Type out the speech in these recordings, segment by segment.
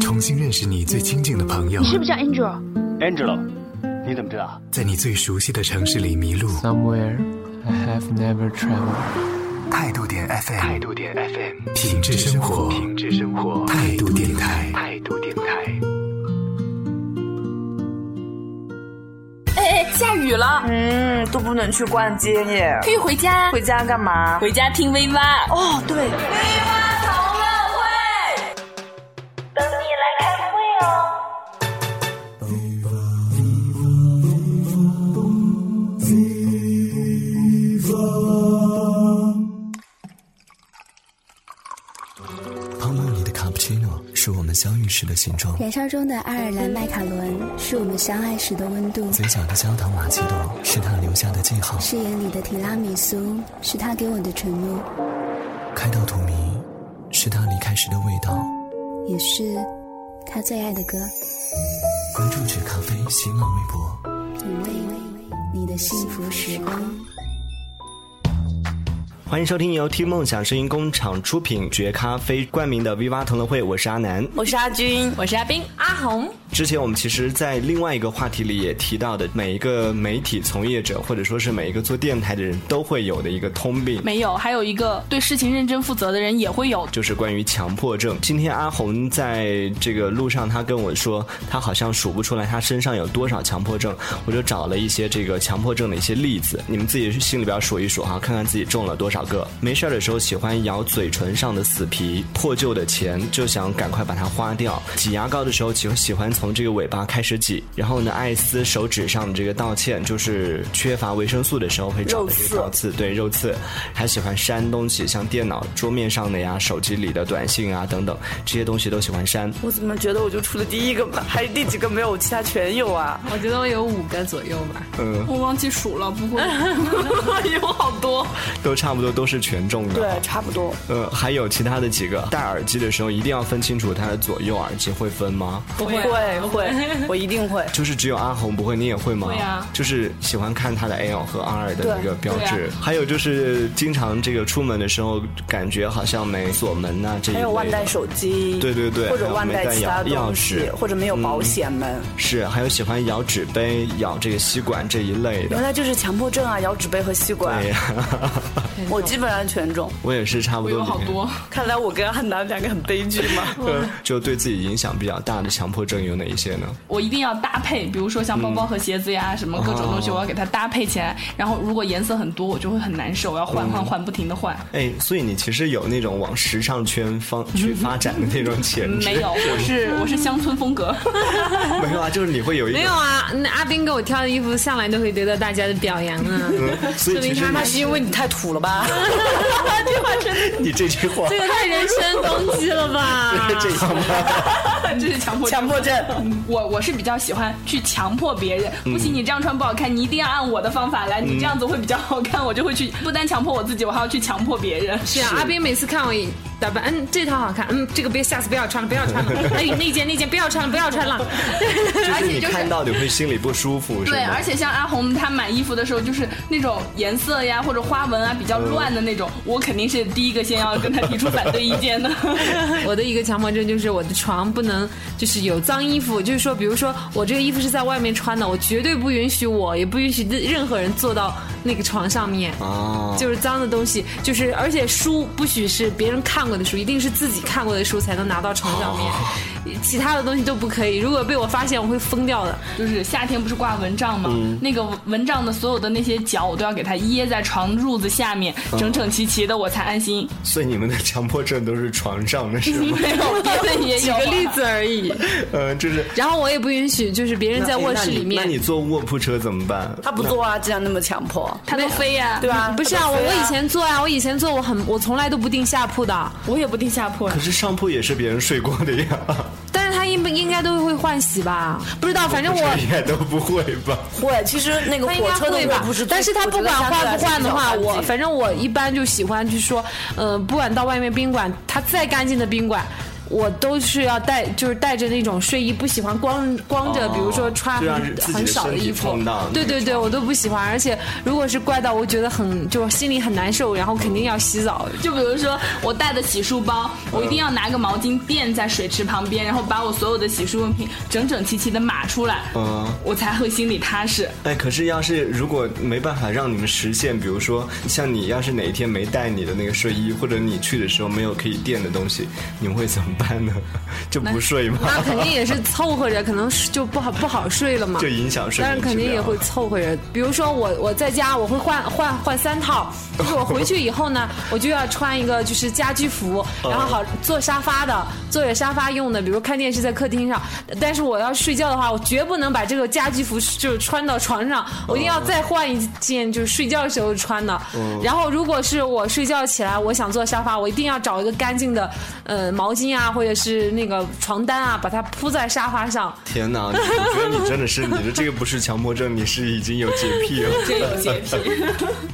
重新认识你最亲近的朋友。你是不是叫 Angel？Angelo，你怎么知道？在你最熟悉的城市里迷路。Somewhere I have never traveled。态度点 FM，态度点 FM，品质生活，品质生活，态度电台，态度电台。哎哎，下雨了，嗯，都不能去逛街耶。可以回家。回家干嘛？回家听 V 八。哦，对。V 八泡沫里的卡布奇诺是我们相遇时的形状，燃烧中的爱尔兰麦卡伦是我们相爱时的温度，嘴角的焦糖玛奇朵是他留下的记号，誓言里的提拉米苏是他给我的承诺，开到荼蘼是他离开时的味道，也是他最爱的歌。关注纸咖啡新浪微博，品味你的幸福时光。欢迎收听由听梦想声音工厂出品、绝咖啡冠名的 V 八同乐会，我是阿南，我是阿军，我是阿斌，阿红。之前我们其实，在另外一个话题里也提到的，每一个媒体从业者，或者说是每一个做电台的人都会有的一个通病。没有，还有一个对事情认真负责的人也会有，就是关于强迫症。今天阿红在这个路上，他跟我说，他好像数不出来他身上有多少强迫症。我就找了一些这个强迫症的一些例子，你们自己心里边数一数哈，看看自己中了多少个。没事的时候喜欢咬嘴唇上的死皮，破旧的钱就想赶快把它花掉。挤牙膏的时候喜喜欢从这个尾巴开始挤，然后呢爱撕手指上的这个道歉，就是缺乏维生素的时候会找的这个道刺，对肉刺，还喜欢删东西，像电脑桌面上的呀、手机里的短信啊等等这些东西都喜欢删。我怎么觉得我就出了第一个吧？还有第几个没有？其他全有啊？我觉得我有五个左右吧。嗯，我忘记数了，不过 有好多，都差不多都是全中的。对，差不多。呃，还有其他的几个，戴耳机的时候一定要分清楚它的左右耳机，会分吗？不会，会会，我一定会。就是只有阿红不会，你也会吗？会啊。就是喜欢看它的 L 和 R 的那个标志，啊、还有就是经常这个出门的时候，感觉好像没锁门呐、啊，这一还有忘带手机，对对对，或者忘带其他钥匙，或者没有保险门、嗯。是，还有喜欢咬纸杯、咬这个吸管这一类的。原来就是强迫症啊！咬纸杯和吸管。对呀、我基本上全中。我也是差不多。有好多。看来我跟汉南两个很悲剧嘛。对、就对自己影响比较大的强迫症有哪一些呢？我一定要搭配，比如说像包包和鞋子呀，嗯、什么各种东西，我要给它搭配起来。然后如果颜色很多，我就会很难受，我要换换换，不停的换。哎，所以你其实有那种往时尚圈方去 发展的那种潜质。没有，我是我是乡村风格。没有啊，就是你会有一没有啊？那阿斌给我挑的衣服向来都会得到大家的表扬啊。嗯、所以其实那是因为你太土了吧？这话真的，你这句话，这个太人身攻击了吧？这样吗？这是强迫强迫症。我我是比较喜欢去强迫别人，不行，你这样穿不好看，你一定要按我的方法来，你这样子会比较好看，我就会去不单强迫我自己，我还要去强迫别人。是啊，阿斌每次看我打扮，嗯，这套好看，嗯，这个别下次不要穿了，不要穿了，哎，那件那件不要穿了，不要穿了。就是你看到你会心里不舒服，对，而且像阿红她买衣服的时候，就是那种颜色呀或者花纹啊比较乱的那种，我肯定是第一个先要跟她提出反对意见的。我的一个强迫症就是我的床不能就是有脏衣服，就是说，比如说我这个衣服是在外面穿的，我绝对不允许我，也不允许任何人坐到那个床上面。哦，就是脏的东西，就是而且书不许是别人看过的书，一定是自己看过的书才能拿到成长面。其他的东西都不可以，如果被我发现，我会疯掉的。就是夏天不是挂蚊帐吗？嗯、那个蚊帐的所有的那些角，我都要给它掖在床褥子下面，嗯、整整齐齐的，我才安心。所以你们的强迫症都是床上的是吗？没有，别的也有。举个例子而已。呃，就是。然后我也不允许，就是别人在卧室里面。那你坐卧铺车怎么办？他不坐啊，既然那么强迫，他都飞呀、啊，对吧？不是啊，我我以前坐啊，我以前坐，我很我从来都不订下铺的，我也不订下铺。可是上铺也是别人睡过的呀。但是他应不应该都会换洗吧？不知道，反正我应该都不会吧？会，其实那个火车的吧不是，但是他不管换不换的话，我反正我一般就喜欢，就是说，呃，不管到外面宾馆，他再干净的宾馆。我都是要带，就是带着那种睡衣，不喜欢光光着，哦比如说穿很少的衣服对对对，我都不喜欢。而且如果是怪到，我觉得很就心里很难受，然后肯定要洗澡。就比如说我带的洗漱包，我一定要拿个毛巾垫在水池旁边，然后把我所有的洗漱用品整整齐齐的码出来，嗯我才会心里踏实。哎，可是要是如果没办法让你们实现，比如说像你要是哪一天没带你的那个睡衣，或者你去的时候没有可以垫的东西，你们会怎么办呢？就不睡吗？那肯定也是凑合着，可能就不好不好睡了嘛。就影响睡眠但是肯定也会凑合着。比如说我我在家我会换换换三套，就是我回去以后呢，我就要穿一个就是家居服，然后好坐沙发的，坐着沙发用的，比如看电视在客厅上。但是我要睡觉的话，我绝不能把这个家居服就是穿到床上，我一定要再换一件就是睡觉的时候穿的。然后如果是我睡觉起来，我想坐沙发，我一定要找一个干净的呃毛巾啊，或者是那个床单啊，把它铺在沙发上。天哪！我觉得你真的是，你的这个不是强迫症，你是已经有洁癖了。真有洁癖。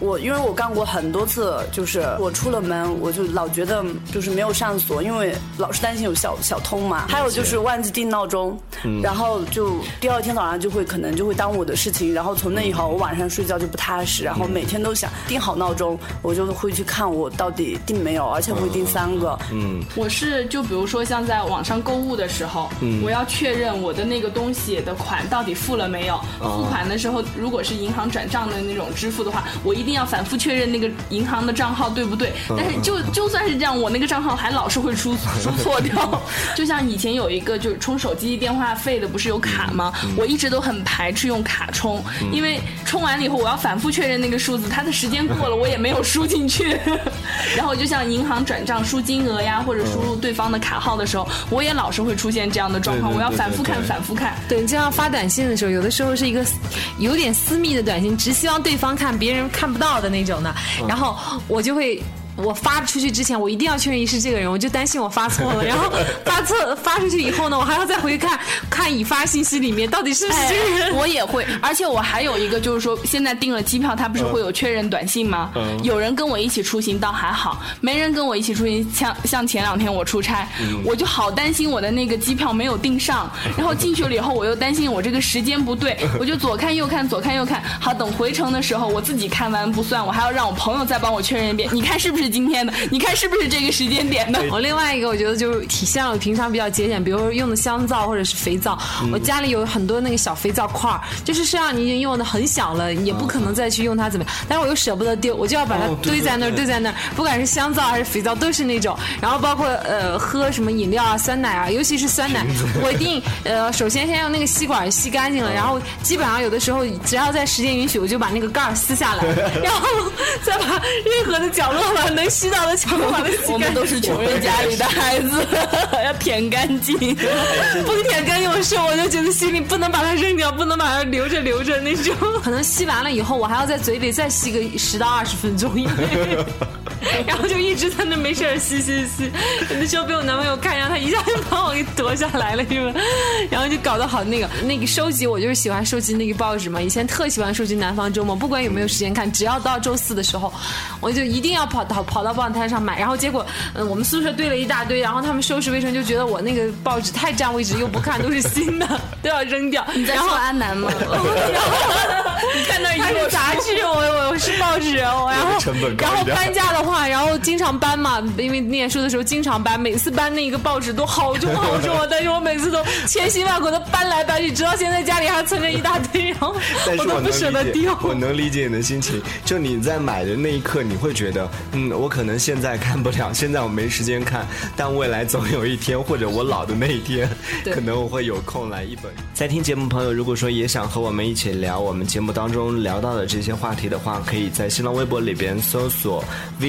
我因为我干过很多次，就是我出了门，我就老觉得就是没有上锁，因为老是担心有小小偷嘛。还有就是忘记定闹钟，然后就第二天早上就会可能就会耽误我的事情，然后从那以后我晚上睡觉就不踏实，然后每天都想定好闹钟，我就会去看我到底定没有，而且会定三个。嗯，我是就比如说像在网上购物的时候，我要确认我的那个东西的款到底付了没有。付款的时候，如果是银行转账的那种支付的话，我一定要反复确认那个银行的账号对不对。但是就就算是这样，我那个账号还老是会出 出错掉。就像以前有一个就是充手机电话费的，不是有卡吗？我一直都很排斥用卡充，因为充完了以后我要反复确认那个数字，它的时间过了我也没有输进去。然后就像银行转账输金额呀，或者输入对方的卡号的时候，我也老是会出现这样的状况，对对我要反复看反复看。对，就像发短信的时候，有的时候是一个 有点私密的短信，只希望对方看，别人看不到的那种的。然后我就会。我发出去之前，我一定要确认是这个人，我就担心我发错了。然后发错 发出去以后呢，我还要再回去看看已发信息里面到底是不是这个人。我也会，而且我还有一个就是说，现在订了机票，他不是会有确认短信吗？有人跟我一起出行倒还好，没人跟我一起出行，像像前两天我出差，我就好担心我的那个机票没有订上，然后进去了以后，我又担心我这个时间不对，我就左看右看，左看右看，好等回程的时候，我自己看完不算，我还要让我朋友再帮我确认一遍，你看是不是今天的？你看是不是这个时间点的？我另外一个，我觉得就是体现了我平常比较节俭，比如说用的香皂或者是肥皂，我家里有很多那个小肥皂块儿，就是身上你已经用的很小了，也不可能再去用它怎么样，但是我又舍不得丢，我就要把它堆在那儿，对。对堆在那儿，不管是香皂还是肥皂都是那种，然后包括呃喝什么饮料啊、酸奶啊，尤其是酸奶，我一定呃首先先用那个吸管吸干净了，然后基本上有的时候只要在时间允许，我就把那个盖儿撕下来，然后再把任何的角落把能吸到的全部把它吸干。我们都是穷人家里的孩子，要舔干净。不舔干净的时候，我就觉得心里不能把它扔掉，不能把它留着留着那种。可能吸完了以后，我还要在嘴里再吸个十到二十分钟，因为然后就一直在那没事儿吸吸吸。那时候被我男朋友看见，他一下就把我给夺下来了，是吧？然后就搞得好那个那个收集，我就是喜欢收集那个报纸嘛。以前特喜欢收集《南方周末》，不管有没有时间看，只要到周四的时候，我就一定要跑到跑到报摊上买。然后结果，嗯，我们宿舍堆了一大堆，然后他们收拾卫生就觉得我那个报纸太占位置，又不看，都是新的，都要扔掉。你在说安南吗？你看那一摞杂志，我我我是报纸，我然后成本高然后搬家的话，然后经常搬嘛，因为念书的时候经常搬，每次搬那一个报纸都好重好重啊，但是我每次都千辛万苦的搬来搬去，直到现在家里还存着一大堆，然后我都不舍得丢，。我能理解你的心情。就你在买的那一刻，你会觉得，嗯，我可能现在看不了，现在我没时间看，但未来总有一天，或者我老的那一天，可能我会有空来一本。在听节目朋友，如果说也想和我们一起聊我们节目当中聊到的这些话题的话，可以在新浪微博里边搜索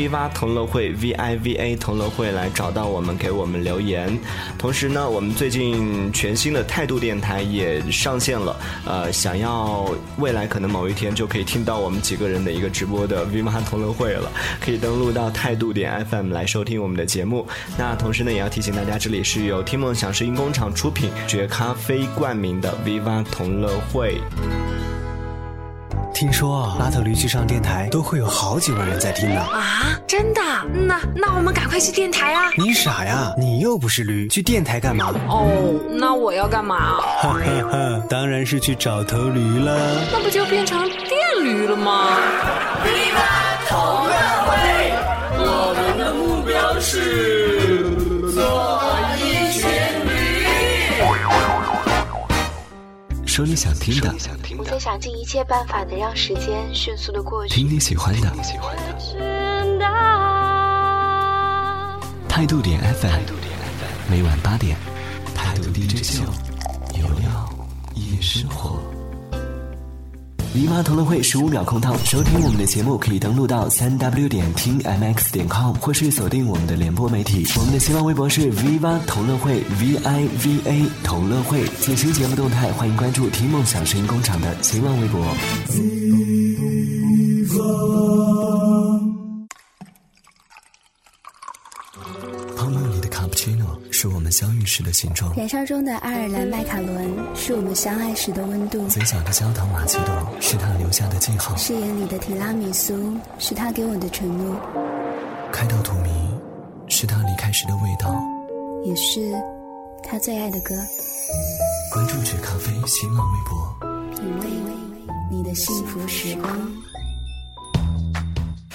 “viva 同乐会 V I V A 同乐会”来找到我们，给我们留言。同时呢，我们最近全新的态度电台也上线了，呃，想要未来可能某一天就可以听到我们几个人的一个直播的 Viva 同乐会了，可以登录到态度点 FM 来收听我们的节目。那同时呢，也要提醒大家，这里是由听梦想声音工厂出品、绝咖啡冠名的 Viva 同乐会。听说啊，拉头驴去上电台都会有好几万人在听呢。啊，真的？那那我们赶快去电台啊！你傻呀？你又不是驴，去电台干嘛？哦，那我要干嘛？哈哈哈，当然是去找头驴了。那不就变成电驴了吗？V 八同乐会？我们的目标是说你想听的，我在想尽一切办法能让时间迅速的过去。听你喜欢的，态度点 FM，每晚八点，态度 DJ 秀，有料夜生活。姨妈同乐会十五秒空档，收听我们的节目可以登录到三 w 点听 mx 点 com，或是锁定我们的联播媒体。我们的新浪微博是 V 八同乐会 V I V A 同乐会。最新节目动态，欢迎关注听梦想声音工厂的新浪微博。时的形状，燃烧中的爱尔兰麦卡伦是我们相爱时的温度，嘴角的焦糖玛奇朵是他留下的记号，誓言里的提拉米苏是他给我的承诺，开到荼蘼是他离开时的味道。也是他最爱的歌。关注纸咖啡新浪微博。品味你的幸福时光。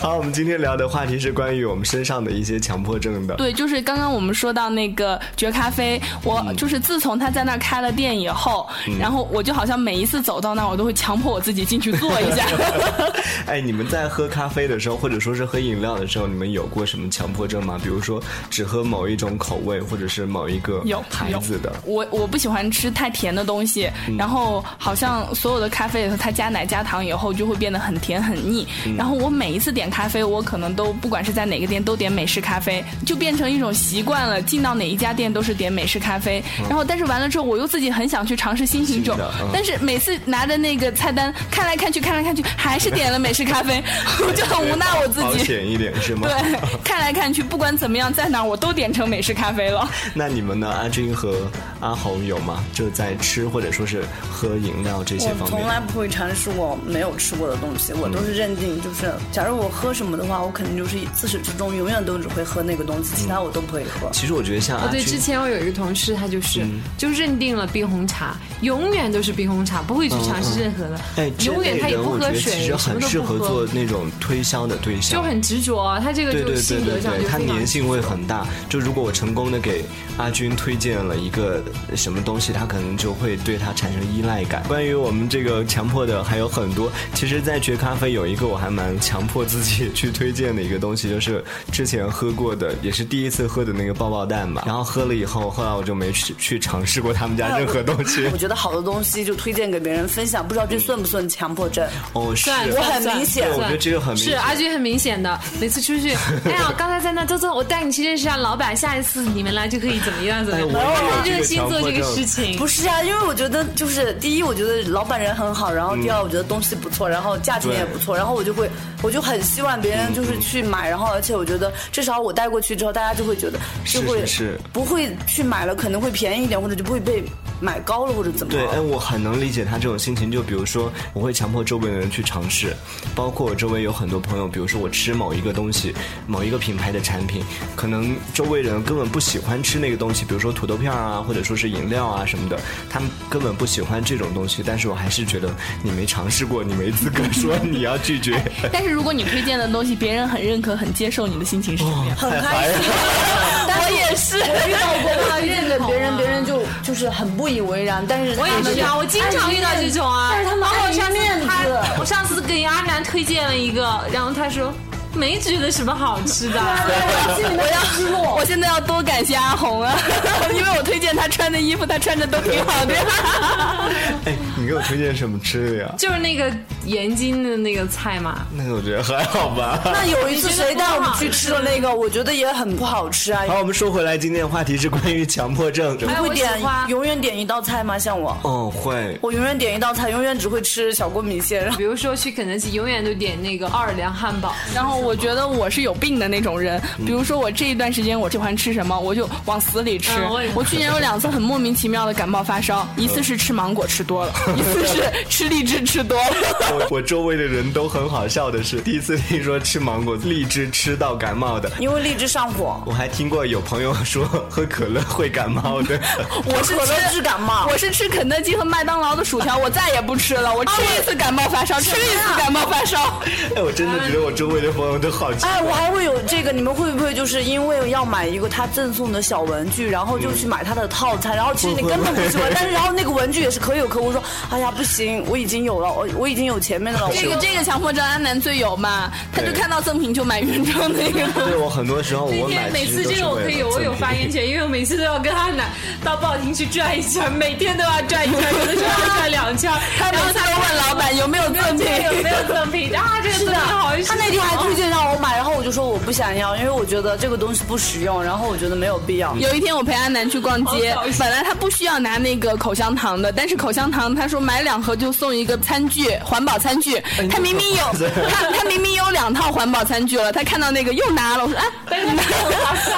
好，我们今天聊的话题是关于我们身上的一些强迫症的。对，就是刚刚我们说到那个绝咖啡，我就是自从他在那儿开了店以后，然后我就好像每一次走到那儿，我都会强迫我自己进去坐一下。哎，你们在喝咖啡的时候，或者说是喝饮料的时候，你们有过什么强迫症吗？比如说只喝某一种口味，或者是某一个有牌子的。我我不喜欢吃太甜的东西，然后好像所有的咖啡里头，它加奶加糖以后就会变得很甜很腻。然后我每一次点咖啡，我可能都不管是在哪个店都点美式咖啡，就变成一种习惯了。进到哪一家店都是点美式咖啡。然后但是完了之后，我又自己很想去尝试新品种，但是每次拿着那个菜单看来看去看来看去，还是点了美式咖啡，我就很无奈我自己。保险一点是吗？对，看来看去，不管怎么样，在哪儿我都点成美式咖啡了。那你们呢？阿军和阿红有吗？就在吃或者说是喝饮料这些我方面。从来不会尝试我没有吃过的东西，我都是认定就是，假如我喝什么的话，我肯定就是自始至终永远都只会喝那个东西，其他我都不会喝。其实我觉得像哦，对，之前我有一个同事，他就是、就认定了冰红茶，永远都是冰红茶，不会去尝试任何的，哎，这永远他也类人我觉得不喝水，其实很什么都不适合做，那种推销的对象，就很执着啊。他这个对对对就性对对，格上就非常它粘性会很大。就如果我成功的给阿军推荐了一个什么东西，他可能就会对他产生依赖感。关于我们这个强迫的还有很多。其实，在绝咖啡有一个我还蛮强迫自己 去推荐的一个东西，就是之前喝过的，也是第一次喝的那个爆爆蛋吧。然后喝了以后，后来我就没去去尝试过他们家任何东西 我。觉得好的东西就推荐给别人分享，不知道这算不算强迫症？哦，是，算我很明显我觉得这个很明显。是阿军很明显的，每次出去，哎呀，刚才在那走走，我带你去认识下老板，下一次你们来就可以怎么样怎么样，哎我很热心做这个事情。不是啊，因为我觉得就是第一，我觉得老板人很好，然后第二，我觉得东西不错，然后价钱也不错，然后我就会，我就很希望别人就是去买，然后而且我觉得至少我带过去之后，大家就会觉得是就会不会去买了，可能会便宜一点，或者就不会被买高了或者怎么对，哎，我很能理解他这种心情。就比如说，我会强迫周围的人去尝试，包括我周围有很多朋友，比如说我吃某一个东西，某一个品牌的产品，可能周围人根本不喜欢吃那个东西，比如说土豆片啊，或者说是饮料啊什么的，他们根本不喜欢这种东西。但是我还是觉得你没尝试过，你没资格说 你要拒绝。但是如果你推荐的东西别人很认可、很接受，你的心情是什么样？很开心。我也是遇到过他认给别人，别人就就是很不以为然，但是我也是啊，我经常遇到这种啊。但是他们然后我上次爱面子他，我上次给阿南推荐了一个，然后他说没觉得什么好吃的。我要，我现在要多感谢阿红啊，因为我推荐她穿的衣服，她穿着都挺好的。哎，你给我推荐什么吃的呀？就是那个盐津的那个菜嘛，那个我觉得还好吧。那有一次谁带我们去吃的那个，我觉得也很不好吃啊。好，我们说回来，今天的话题是关于强迫症。哎我喜会点永远点一道菜吗？像我，哦，会。我永远点一道菜，永远只会吃小锅米线。比如说去肯德基，永远都点那个奥尔良汉堡，然后我觉得我是有病的那种人。比如说我这一段时间我喜欢吃什么，我就往死里吃。我去年有两次很莫名其妙的感冒发烧，一次是吃芒果吃多了，一次是吃荔枝吃多了。我 我周围的人都很好笑的是，第一次听说吃芒果、荔枝吃到感冒的，因为荔枝上火。我还听过有朋友说喝可乐会感冒的。我是可乐治感冒，我是吃肯德基和麦当劳的薯条，我再也不吃了。我吃一次感冒发烧，吃一次感冒发烧。哎，我真的觉得我周围的朋友都好奇。哎，我还会有这个，你们会不会就是因为要买一个他赠送的小文具，然后就去买他的套餐，然后其实你根本不喜欢，但是然后那个文具也是可有可无，说哎呀不行，我已经有了，我 我已经有前面的了。这个这个强迫症安南最有嘛，他就看到赠品就买原装那个。对我很多时候我买每次这个我可以有我有发言权，因为我每次都要跟他拿到报亭去转一圈，每天都要转一圈，有的时候要转两圈，然后他问老板有没有赠品，有没有赠品啊？这个赠品好，他那天还推荐让我买，然后我就说我不想要，因为我觉得这个东西不实用，然后我觉得没有必要。有一天我陪阿南去逛街，本来他不需要拿那个口香糖的，但是口香糖他说买两盒就送一个餐具，环保餐具。他明明有他他明明有两套环保餐具了，他看到那个又拿了，我说哎，但是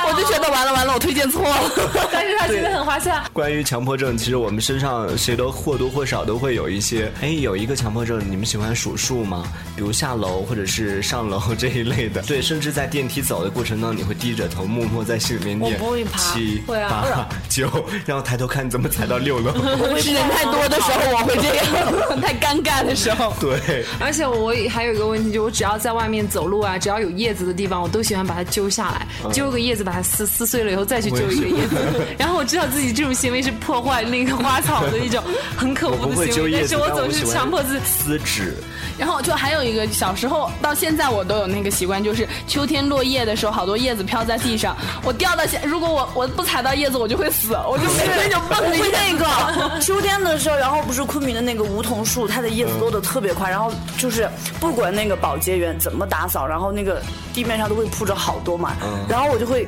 我就觉得完了完了，我推荐错了。但是他真的很划算。关于强迫症，其实我们身上谁都或多或少都会有一些。哎，有一个强迫症，你们喜欢数数吗？比如下楼或者是上楼这一类的。对，甚至在电梯走的过程当中，你会低着头默默在心里面念七八 九，然后抬头看怎么踩到六楼。是人 太多的时候我会这样，太尴尬的时候。对。而且我还有一个问题，就我只要在外面走路啊，只要有叶子的地方，我都喜欢把它揪下来，揪个叶子把它撕撕碎了以后再去揪一个叶子。然后我知道自己这种行为是破坏那个花草的一种很可恶的行为，但是我总是强迫自己撕纸。然后就还有一个小时候到现在我都有那个习惯，就是秋天落叶的时候，好多叶子飘在地上，我掉到下，如果我我不踩到叶子，我就会死，我就每天就蹦着那个秋天的时候，然后不是昆明的那个梧桐树，它的叶子落的特别快，然后就是不管那个保洁员怎么打扫，然后那个地面上都会铺着好多嘛，然后我就会。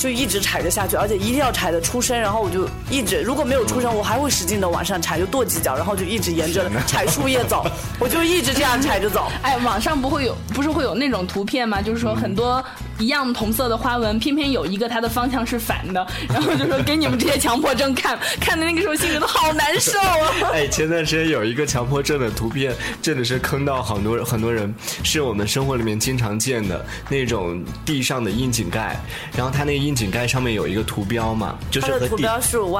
就一直踩着下去，而且一定要踩的出声，然后我就一直如果没有出声，我还会使劲的往上踩，就跺几脚，然后就一直沿着踩树叶走，我就一直这样踩着走。哎，网上不会有，不是会有那种图片吗？就是说很多一样同色的花纹，偏偏有一个它的方向是反的，然后就说给你们这些强迫症看，看的那个时候心里都好难受啊。哎，前段时间有一个强迫症的图片，真的是坑到很多很多人，是我们生活里面经常见的那种地上的窨井盖，然后它那个窨井盖上面有一个图标嘛，就是和地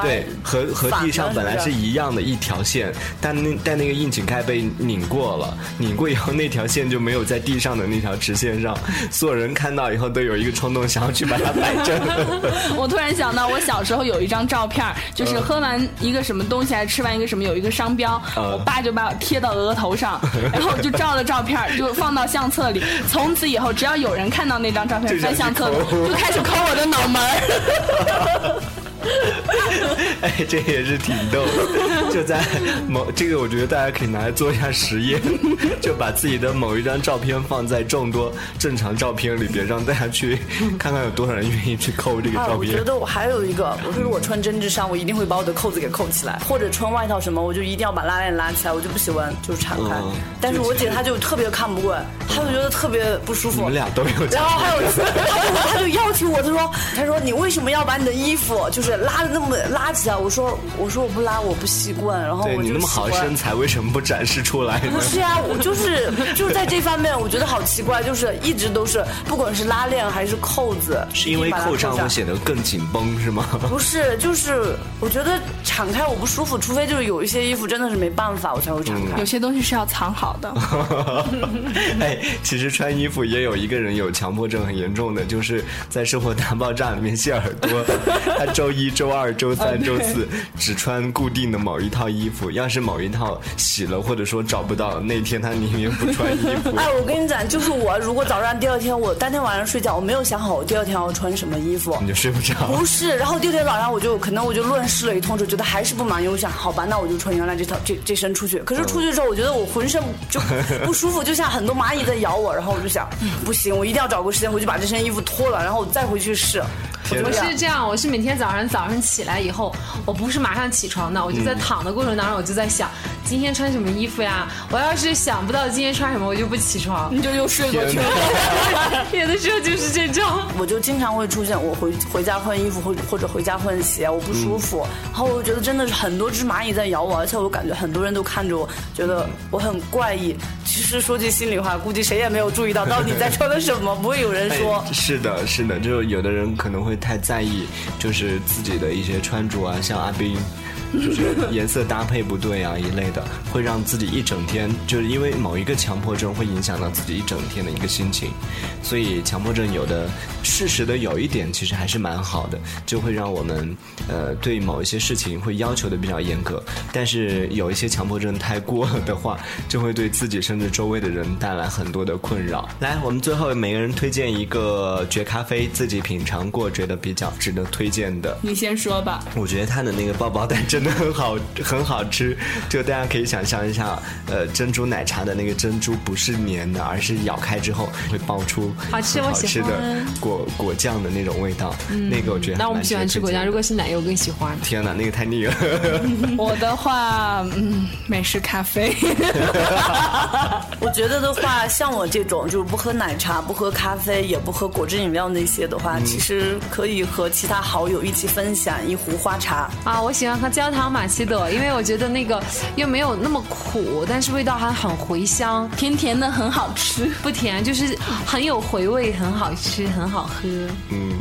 对和和地上本来是一样的一条线，但那但那个窨井盖被拧过了，拧过以后那条线就没有在地上的那条直线上，所有人看到以后都有一个冲动想要去把它摆正。我突然想到，我小时候有一张照片，就是喝完一个什么东西还是吃完一个什么，有一个商标，我爸就把我贴到额头上，然后就照了照片，就放到相册里。从此以后，只要有人看到那张照片翻相册里，就开始抠我的脑门。哎，这也是挺逗的。就在某这个，我觉得大家可以拿来做一下实验，就把自己的某一张照片放在众多正常照片里边，让大家去看看有多少人愿意去扣这个照片。我觉得我还有一个，我说我穿针织衫，我一定会把我的扣子给扣起来，或者穿外套什么，我就一定要把拉链拉起来，我就不喜欢就是敞开。但是我姐她就特别看不惯，她就觉得特别不舒服。我们俩都有。然后还有一次，她就要求我，她说，她说你为什么要把你的衣服就是。拉的那么拉起来，我说我说我不拉我不习惯，然后我就你那么好的身材为什么不展示出来？不是啊，我就是就是在这方面我觉得好奇怪，就是一直都是不管是拉链还是扣子，是因为扣上会显得更紧绷是吗？不是，就是我觉得敞开我不舒服，除非就是有一些衣服真的是没办法我才会敞开，有些东西是要藏好的。哎，其实穿衣服也有一个人有强迫症很严重的，就是在生活大爆炸里面谢耳朵，他周。一周二、周三、周四只穿固定的某一套衣服，要是某一套洗了或者说找不到，那天他宁愿不穿衣服。哎，我跟你讲，就是我如果早上第二天我当天晚上睡觉，我没有想好我第二天要穿什么衣服，你就睡不着。不是，然后第二天早上我就可能我就乱试了一通，就觉得还是不满意。我想，好吧，那我就穿原来这套这这身出去。可是出去之后，我觉得我浑身就 不舒服，就像很多蚂蚁在咬我。然后我就想，不行，我一定要找个时间回去把这身衣服脱了，然后我再回去试。我是这样，我是每天早上早上起来以后，我不是马上起床的，我就在躺的过程当中，我就在想今天穿什么衣服呀。我要是想不到今天穿什么，我就不起床。你就又睡过去了。有的时候就是这种。我就经常会出现，我回回家换衣服，或或者回家换鞋，我不舒服，然后我觉得真的是很多只蚂蚁在咬我，而且我感觉很多人都看着我，觉得我很怪异。其实说句心里话，估计谁也没有注意到到底在穿的什么，不会有人说。哎是的，是的，就有的人可能会太在意，就是自己的一些穿着啊，像阿斌。就是颜色搭配不对啊一类的，会让自己一整天就是因为某一个强迫症会影响到自己一整天的一个心情，所以强迫症有的适时的有一点其实还是蛮好的，就会让我们呃对某一些事情会要求的比较严格，但是有一些强迫症太过了的话，就会对自己甚至周围的人带来很多的困扰。来，我们最后每个人推荐一个绝咖啡，自己品尝过觉得比较值得推荐的。你先说吧。我觉得他的那个爆爆蛋真的很好，很好吃。就大家可以想象一下，呃，珍珠奶茶的那个珍珠不是粘的，而是咬开之后会爆出好吃好我喜吃的果果酱的那种味道。那个我觉得那我蛮不喜欢吃果酱，如果是奶油我更喜欢。天哪，那个太腻了。我的话，嗯，美式咖啡。我觉得的话，像我这种就是不喝奶茶、不喝咖啡、也不喝果汁饮料那些的话，其实可以和其他好友一起分享一壶花茶。啊，我喜欢喝焦糖玛奇朵，因为我觉得那个又没有那么苦，但是味道还很回香，甜甜的，很好吃。不甜，就是很有回味，很好吃，很好喝，嗯，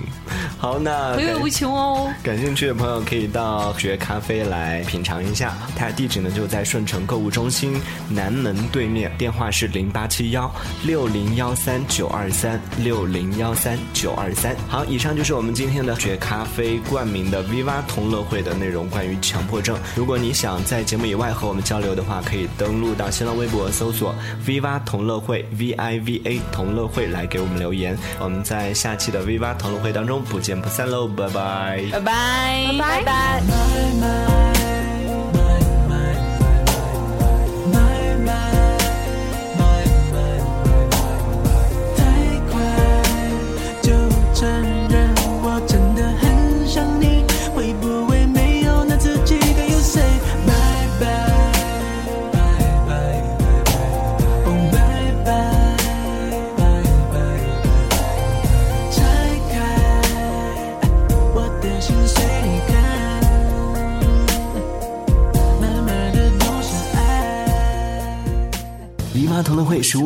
好，那回味无穷哦。感兴趣的朋友可以到学咖啡来品尝一下，它的地址呢就在顺城购物中心南门对面，电话是零八七幺六零幺三九二三六零幺三九二三。好，以上就是我们今天的学咖啡冠名的 Viva 同乐会的内容，关于强迫症。如果你想在节目以外和我们交流的话，可以登录到新浪微博搜索 Viva 同乐会 V I V A 同乐会来给我们留言。我们在下期的 Viva 同乐会当中不见不散喽，拜拜。拜拜，拜拜。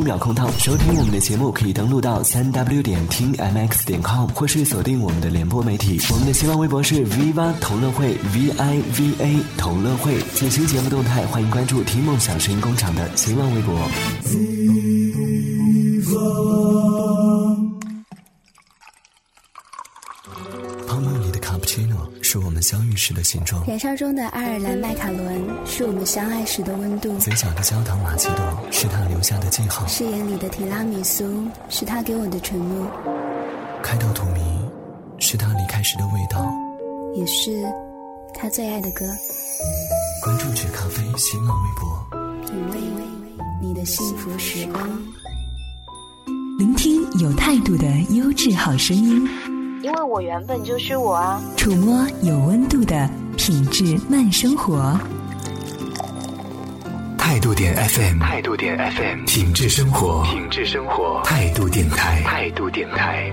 秒空档，收听我们的节目可以登录到三 w 点听 mx 点 com，或是锁定我们的联播媒体。我们的新浪微博是 viva 同乐会 v i v a 同乐会。最新节目动态，欢迎关注听梦想声音工厂的新浪微博。相遇时的形状，燃烧中的爱尔兰麦卡伦是我们相爱时的温度，嘴角的焦糖玛奇朵是他留下的记号，誓言里的提拉米苏是他给我的承诺，开到荼蘼是他离开时的味道。也是他最爱的歌。关注纸咖啡新浪微博。品味你的幸福时光。聆听有态度的优质好声音，因为我原本就是我啊。触摸有温度的品质慢生活。态度点 FM，态度点 FM，品质生活，品质生活，态度电台，态度电台。